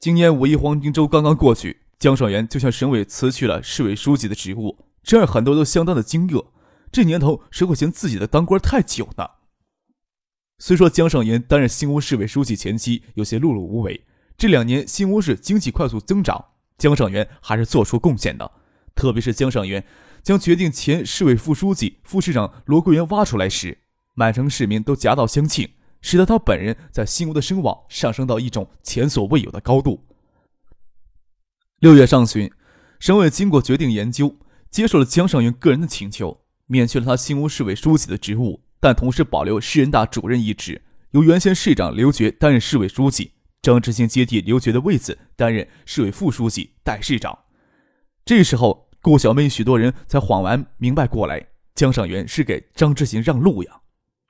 今年五一黄金周刚刚过去，江上元就向省委辞去了市委书记的职务，这让很多都相当的惊愕。这年头，谁会嫌自己的当官太久呢？虽说江上元担任新屋市委书记前期有些碌碌无为，这两年新屋市经济快速增长，江上元还是做出贡献的。特别是江上元将决定前市委副书记、副市长罗桂元挖出来时，满城市民都夹道相庆。使得他本人在新屋的声望上升到一种前所未有的高度。六月上旬，省委经过决定研究，接受了江上元个人的请求，免去了他新屋市委书记的职务，但同时保留市人大主任一职，由原先市长刘觉担任市委书记，张志新接替刘觉的位子，担任市委副书记、代市长。这时候，顾小妹许多人才恍然明白过来，江上元是给张志新让路呀。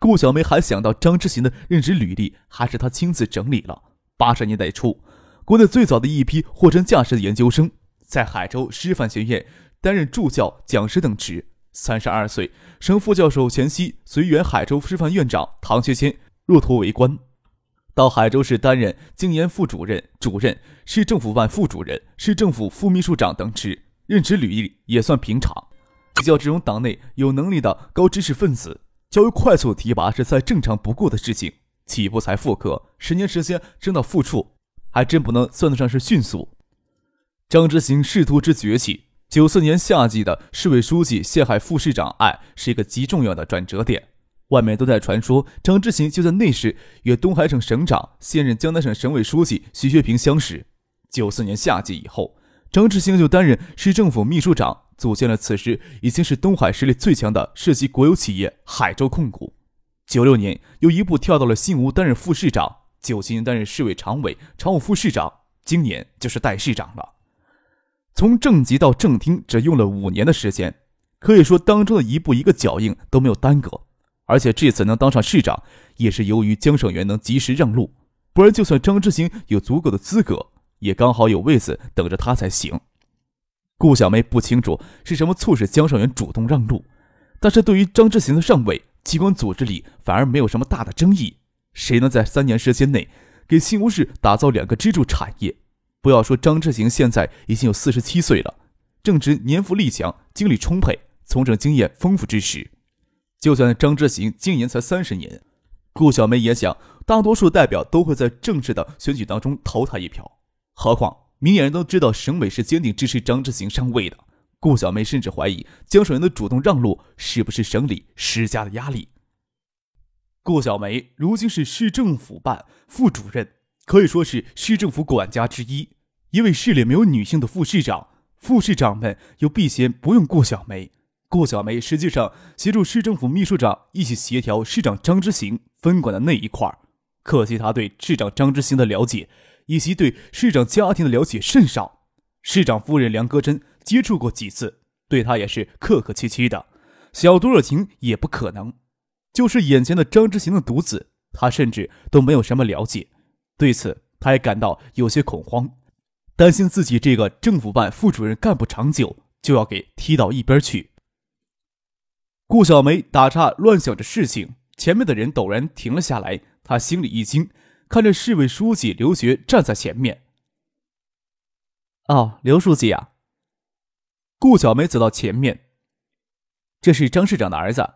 顾小梅还想到张之行的任职履历，还是他亲自整理了。八十年代初，国内最早的一批货真价实的研究生，在海州师范学院担任助教、讲师等职。三十二岁，升副教授前夕，随原海州师范院长唐学谦入图为官，到海州市担任经研副主任、主任、市政府办副主任、市政府副秘书长等职。任职履历也算平常。比较这种党内有能力的高知识分子。较为快速的提拔是再正常不过的事情，起步才副科，十年时间升到副处，还真不能算得上是迅速。张之行仕途之崛起，九四年夏季的市委书记陷害副市长案是一个极重要的转折点。外面都在传说张之行就在那时与东海省省长、现任江南省省委书记徐学平相识。九四年夏季以后，张之行就担任市政府秘书长。组建了此时已经是东海实力最强的涉及国有企业海州控股。九六年又一步跳到了新吴担任副市长，九七年担任市委常委、常务副市长，今年就是代市长了。从正级到正厅只用了五年的时间，可以说当中的一步一个脚印都没有耽搁。而且这次能当上市长，也是由于江省元能及时让路，不然就算张之行有足够的资格，也刚好有位子等着他才行。顾小梅不清楚是什么促使江上元主动让路，但是对于张之行的上位，机关组织里反而没有什么大的争议。谁能在三年时间内给新吴市打造两个支柱产业？不要说张之行现在已经有四十七岁了，正值年富力强、精力充沛、从政经验丰富之时。就算张之行今年才三十年，顾小梅也想，大多数代表都会在正式的选举当中投他一票。何况。明眼人都知道，省委是坚定支持张之行上位的。顾小梅甚至怀疑江省元的主动让路是不是省里施加的压力。顾小梅如今是市政府办副主任，可以说是市政府管家之一。因为市里没有女性的副市长，副市长们又避嫌不用顾小梅。顾小梅实际上协助市政府秘书长一起协调市长张之行分管的那一块可惜他对市长张之行的了解。以及对市长家庭的了解甚少，市长夫人梁戈珍接触过几次，对他也是客客气气的，小多少情也不可能。就是眼前的张之行的独子，他甚至都没有什么了解。对此，他也感到有些恐慌，担心自己这个政府办副主任干不长久，就要给踢到一边去。顾小梅打岔乱想着事情，前面的人陡然停了下来，她心里一惊。看着市委书记刘学站在前面。哦，刘书记啊！顾小梅走到前面，这是张市长的儿子。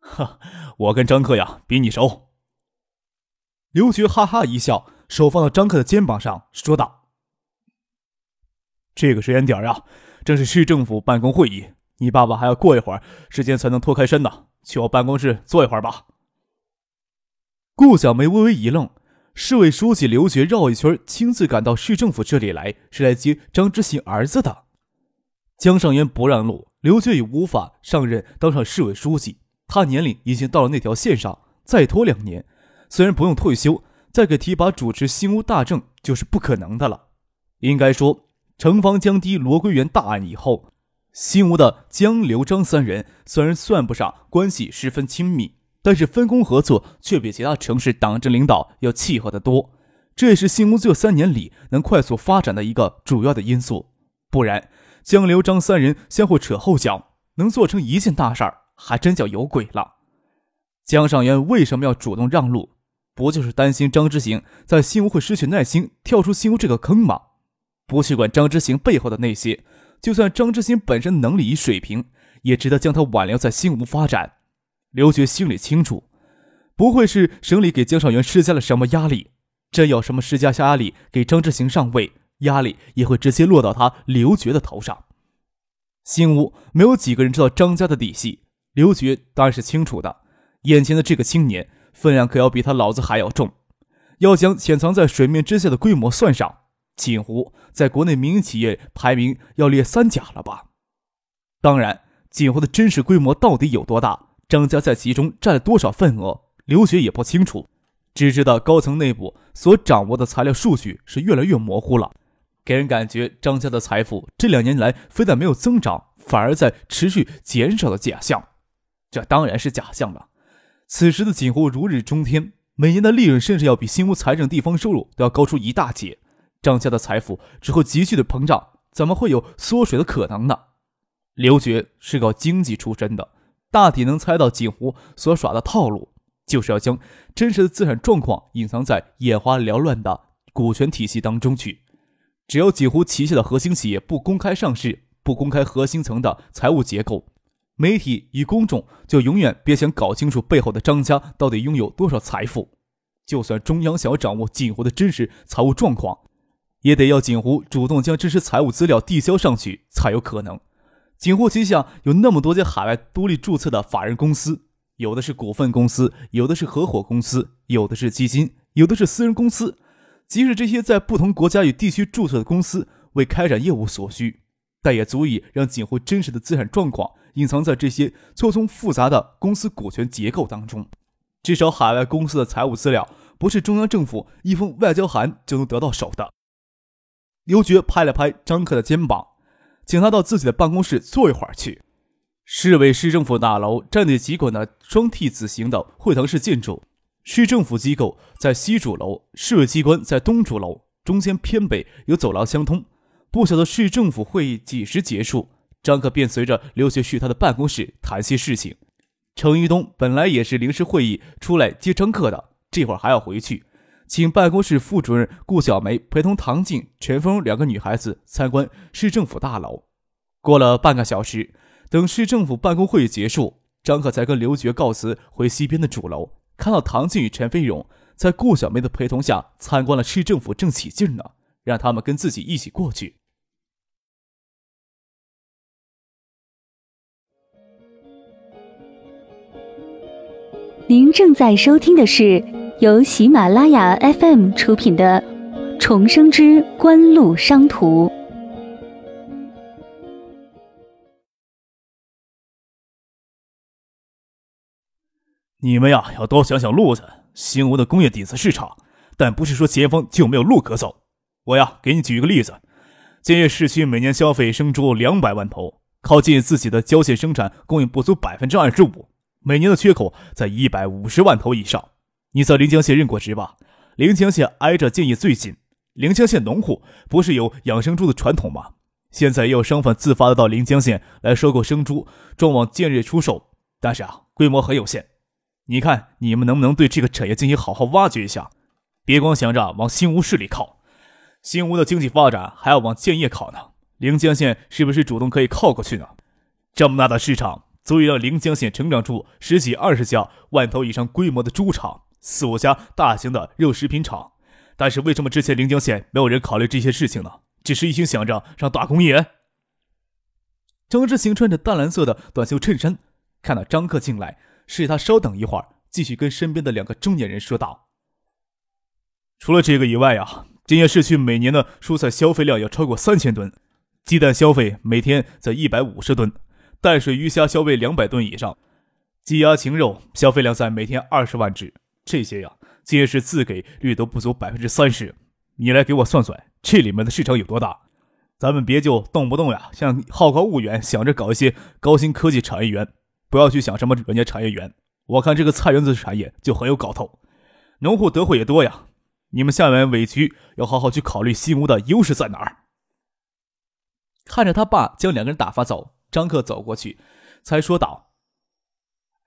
哈，我跟张克呀比你熟。刘觉哈哈一笑，手放到张克的肩膀上，说道：“这个时间点呀，正是市政府办公会议，你爸爸还要过一会儿时间才能脱开身呢，去我办公室坐一会儿吧。”顾小梅微微一愣，市委书记刘觉绕一圈，亲自赶到市政府这里来，是来接张之行儿子的。江上元不让路，刘觉已无法上任当上市委书记。他年龄已经到了那条线上，再拖两年，虽然不用退休，再给提拔主持新屋大政就是不可能的了。应该说，城防江堤罗桂元大案以后，新吴的江、刘、张三人虽然算不上关系十分亲密，但是分工合作却比其他城市党政领导要契合得多。这也是新吴这三年里能快速发展的一个主要的因素。不然，江、刘、张三人相互扯后脚，能做成一件大事儿，还真叫有鬼了。江上元为什么要主动让路？不就是担心张之行在新屋会失去耐心，跳出新屋这个坑吗？不去管张之行背后的那些，就算张之行本身能力与水平，也值得将他挽留在新屋发展。刘觉心里清楚，不会是省里给江少元施加了什么压力。真有什么施加下压力给张之行上位，压力也会直接落到他刘觉的头上。新屋没有几个人知道张家的底细，刘觉当然是清楚的。眼前的这个青年。分量可要比他老子还要重，要将潜藏在水面之下的规模算上，锦湖在国内民营企业排名要列三甲了吧？当然，锦湖的真实规模到底有多大，张家在其中占了多少份额，刘雪也不清楚，只知道高层内部所掌握的材料数据是越来越模糊了，给人感觉张家的财富这两年来非但没有增长，反而在持续减少的假象，这当然是假象了。此时的锦湖如日中天，每年的利润甚至要比新屋财政地方收入都要高出一大截。张家的财富只会急剧的膨胀，怎么会有缩水的可能呢？刘觉是搞经济出身的，大体能猜到锦湖所耍的套路，就是要将真实的资产状况隐藏在眼花缭乱的股权体系当中去。只要锦湖旗下的核心企业不公开上市，不公开核心层的财务结构。媒体与公众就永远别想搞清楚背后的张家到底拥有多少财富。就算中央想要掌握锦湖的真实财务状况，也得要锦湖主动将真实财务资料递交上去才有可能。锦湖旗下有那么多家海外独立注册的法人公司，有的是股份公司，有的是合伙公司，有的是基金，有的是私人公司。即使这些在不同国家与地区注册的公司为开展业务所需，但也足以让锦湖真实的资产状况。隐藏在这些错综复杂的公司股权结构当中，至少海外公司的财务资料不是中央政府一封外交函就能得到手的。刘觉拍了拍张克的肩膀，请他到自己的办公室坐一会儿去。市委市政府大楼占地几广的双 T 字形的会堂式建筑，市政府机构在西主楼，市委机关在东主楼，中间偏北有走廊相通。不晓得市政府会议几时结束。张克便随着刘学去他的办公室谈些事情。程玉东本来也是临时会议出来接张克的，这会儿还要回去，请办公室副主任顾小梅陪同唐静、陈峰两个女孩子参观市政府大楼。过了半个小时，等市政府办公会议结束，张克才跟刘觉告辞回西边的主楼。看到唐静与陈飞勇在顾小梅的陪同下参观了市政府，正起劲呢，让他们跟自己一起过去。您正在收听的是由喜马拉雅 FM 出品的《重生之官路商途》。你们呀，要多想想路子。新吴的工业底子是差，但不是说前方就没有路可走。我呀，给你举一个例子：建业市区每年消费生猪两百万头，靠近自己的郊县生产供应不足百分之二十五。每年的缺口在一百五十万头以上。你在临江县任过职吧？临江县挨着建业最近，临江县农户不是有养生猪的传统吗？现在也有商贩自发的到临江县来收购生猪，装往建业出售，但是啊，规模很有限。你看你们能不能对这个产业进行好好挖掘一下？别光想着往新吴市里靠，新吴的经济发展还要往建业靠呢。临江县是不是主动可以靠过去呢？这么大的市场。足以让临江县成长出十几二十家万头以上规模的猪场，四五家大型的肉食品厂。但是为什么之前临江县没有人考虑这些事情呢？只是一心想着上大工业。张之行穿着淡蓝色的短袖衬衫，看到张克进来，示意他稍等一会儿，继续跟身边的两个中年人说道：“除了这个以外啊，建业市区每年的蔬菜消费量要超过三千吨，鸡蛋消费每天在一百五十吨。”淡水鱼虾消费两百吨以上，鸡鸭禽肉消费量在每天二十万只。这些呀，皆是自给率都不足百分之三十。你来给我算算，这里面的市场有多大？咱们别就动不动呀，像好高骛远，想着搞一些高新科技产业园，不要去想什么软件产业园。我看这个菜园子产业就很有搞头，农户得惠也多呀。你们下面委局要好好去考虑新屋的优势在哪儿。看着他爸将两个人打发走，张克走过去，才说道：“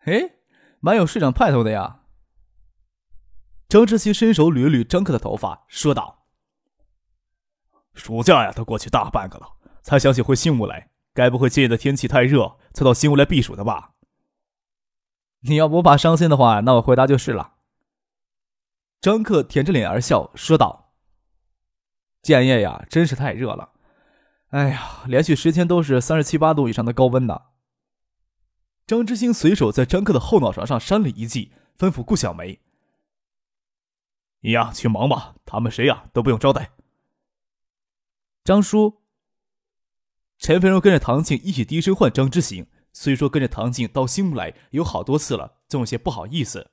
哎，蛮有市场派头的呀。”张志新伸手捋了捋张克的头发，说道：“暑假呀，都过去大半个了，才想起回新屋来。该不会今夜的天气太热，才到新屋来避暑的吧？”你要不怕伤心的话，那我回答就是了。张克舔着脸而笑，说道：“建业呀，真是太热了。哎呀，连续十天都是三十七八度以上的高温呢。”张之星随手在张克的后脑勺上扇了一记，吩咐顾小梅：“你呀，去忙吧，他们谁呀都不用招待。”张叔、陈飞荣跟着唐静一起低声唤张之行。虽说跟着唐静到新屋来有好多次了，总有些不好意思。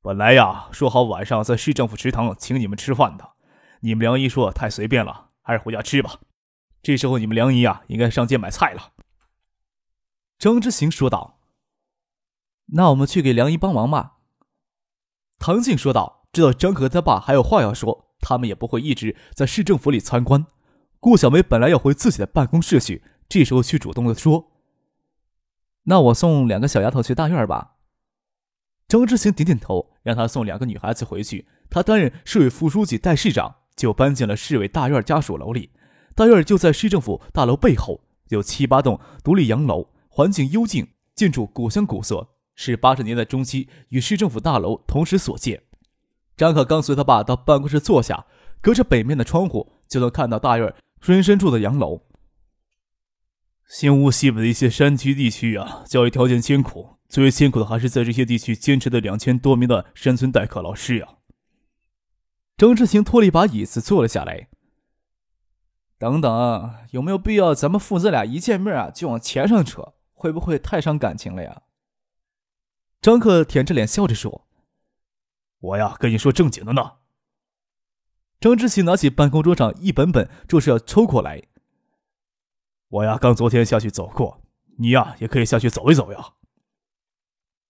本来呀，说好晚上在市政府食堂请你们吃饭的，你们梁姨说太随便了，还是回家吃吧。这时候你们梁姨呀，应该上街买菜了。张之行说道：“那我们去给梁姨帮忙吧。”唐静说道：“知道张可他爸还有话要说，他们也不会一直在市政府里参观。”顾小梅本来要回自己的办公室去。这时候却主动的说：“那我送两个小丫头去大院吧。”张之行点点头，让他送两个女孩子回去。他担任市委副书记、代市长，就搬进了市委大院家属楼里。大院就在市政府大楼背后，有七八栋独立洋楼，环境幽静，建筑古香古色，是八十年代中期与市政府大楼同时所建。张可刚随他爸到办公室坐下，隔着北面的窗户就能看到大院深深处的洋楼。新屋西北的一些山区地区啊，教育条件艰苦，最为艰苦的还是在这些地区坚持的两千多名的山村代课老师呀。张志行拖了一把椅子坐了下来。等等，有没有必要咱们父子俩一见面啊就往钱上扯？会不会太伤感情了呀？张克舔着脸笑着说：“我呀，跟你说正经的呢。”张志奇拿起办公桌上一本本，就是要抽过来。我呀，刚昨天下去走过，你呀也可以下去走一走呀。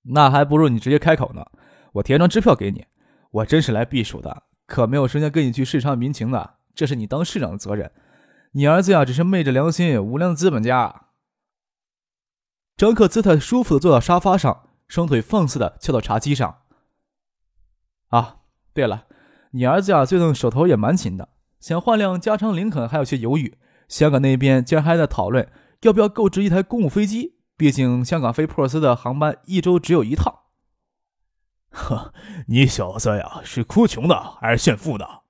那还不如你直接开口呢，我填张支票给你。我真是来避暑的，可没有时间跟你去视察民情的，这是你当市长的责任。你儿子呀，只是昧着良心，无良的资本家。张克姿态舒服的坐到沙发上，双腿放肆的翘到茶几上。啊，对了，你儿子呀，最近手头也蛮勤的，想换辆加长林肯，还有些犹豫。香港那边竟然还在讨论要不要购置一台公务飞机，毕竟香港飞普尔斯的航班一周只有一趟。呵，你小子呀，是哭穷的还是炫富的？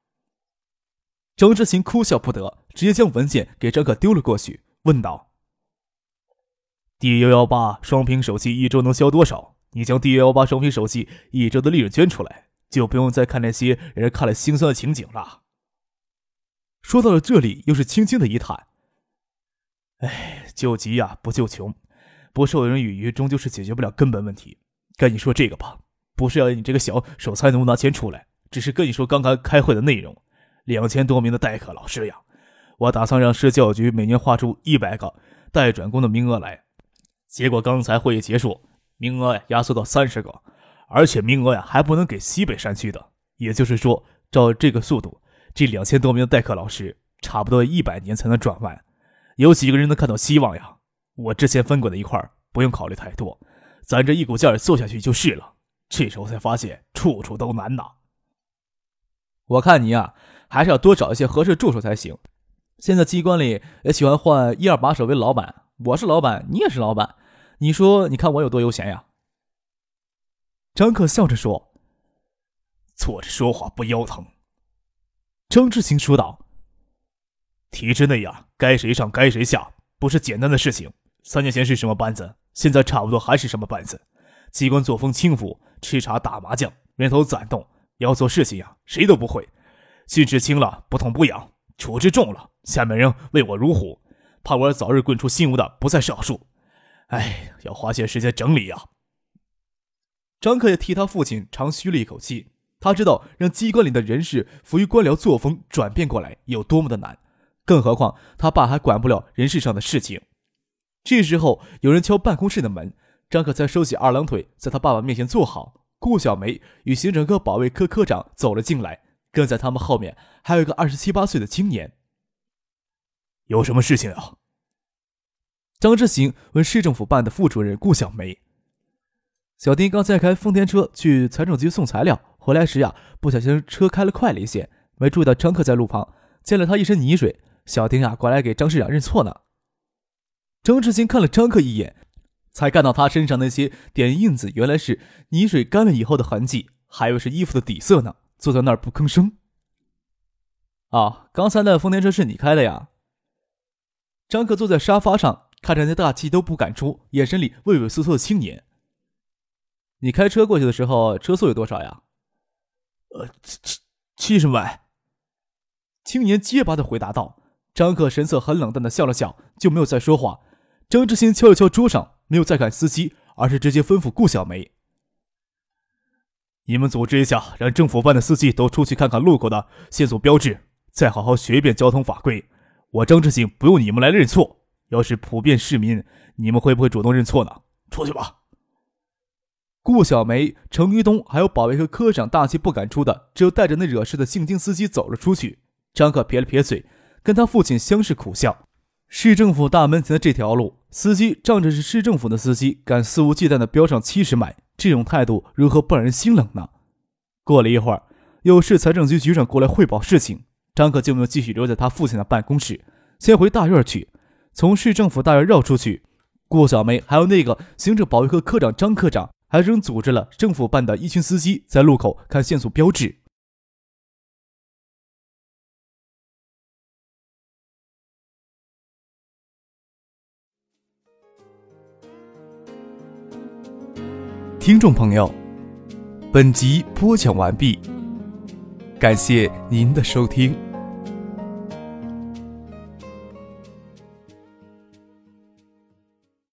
张之行哭笑不得，直接将文件给张可丢了过去，问道：“D 幺幺八双屏手机一周能销多少？你将 D 幺幺八双屏手机一周的利润捐出来，就不用再看那些人看了心酸的情景了。”说到了这里，又是轻轻的一叹：“哎，救急呀，不救穷，不授人以鱼，终究是解决不了根本问题。跟你说这个吧，不是要你这个小守财奴拿钱出来，只是跟你说刚刚开会的内容。两千多名的代课老师呀，我打算让市教育局每年划出一百个代转工的名额来。结果刚才会议结束，名额呀压缩到三十个，而且名额呀还不能给西北山区的。也就是说，照这个速度。”这两千多名代课老师，差不多一百年才能转完，有几个人能看到希望呀？我之前分管的一块不用考虑太多，咱这一股劲儿做下去就是了。这时候才发现，处处都难呐。我看你呀，还是要多找一些合适助手才行。现在机关里也喜欢换一二把手为老板，我是老板，你也是老板，你说你看我有多悠闲呀？张克笑着说：“坐着说话不腰疼。”张志行说道：“体制内呀，该谁上该谁下，不是简单的事情。三年前是什么班子，现在差不多还是什么班子。机关作风轻浮，吃茶打麻将，人头攒动。要做事情呀，谁都不会。训斥轻了，不痛不痒；处置重了，下面人畏我如虎，怕我早日滚出新屋的不在少数。哎，要花些时间整理呀。”张克也替他父亲长吁了一口气，他知道让机关里的人事服于官僚作风转变过来有多么的难，更何况他爸还管不了人事上的事情。这时候有人敲办公室的门，张可才收起二郎腿，在他爸爸面前坐好。顾小梅与刑侦科保卫科科长走了进来，跟在他们后面还有一个二十七八岁的青年。有什么事情啊？张志行问市政府办的副主任顾小梅。小丁刚才开丰田车去财政局送材料，回来时呀，不小心车开了快了一些，没注意到张克在路旁，溅了他一身泥水。小丁啊，过来给张市长认错呢。张志新看了张克一眼，才看到他身上那些点印子，原来是泥水干了以后的痕迹，还以为是衣服的底色呢。坐在那儿不吭声。啊，刚才那丰田车是你开的呀？张克坐在沙发上，看着那大气都不敢出、眼神里畏畏缩缩的青年。你开车过去的时候，车速有多少呀？呃，七七七十迈。青年结巴的回答道。张克神色很冷淡的笑了笑，就没有再说话。张志新敲了敲桌上，没有再看司机，而是直接吩咐顾小梅：“你们组织一下，让政府办的司机都出去看看路口的限速标志，再好好学一遍交通法规。”我张志新不用你们来认错，要是普遍市民，你们会不会主动认错呢？出去吧。顾小梅、程于东还有保卫科科长大气不敢出的，只有带着那惹事的姓金司机走了出去。张克撇了撇嘴，跟他父亲相视苦笑。市政府大门前的这条路，司机仗着是市政府的司机，敢肆无忌惮的飙上七十迈，这种态度如何不让人心冷呢？过了一会儿，有市财政局局长过来汇报事情。张克就没有继续留在他父亲的办公室，先回大院去。从市政府大院绕出去，顾小梅还有那个行政保卫科科长张科长，还仍组织了政府办的一群司机在路口看线索标志。听众朋友，本集播讲完毕。感谢您的收听。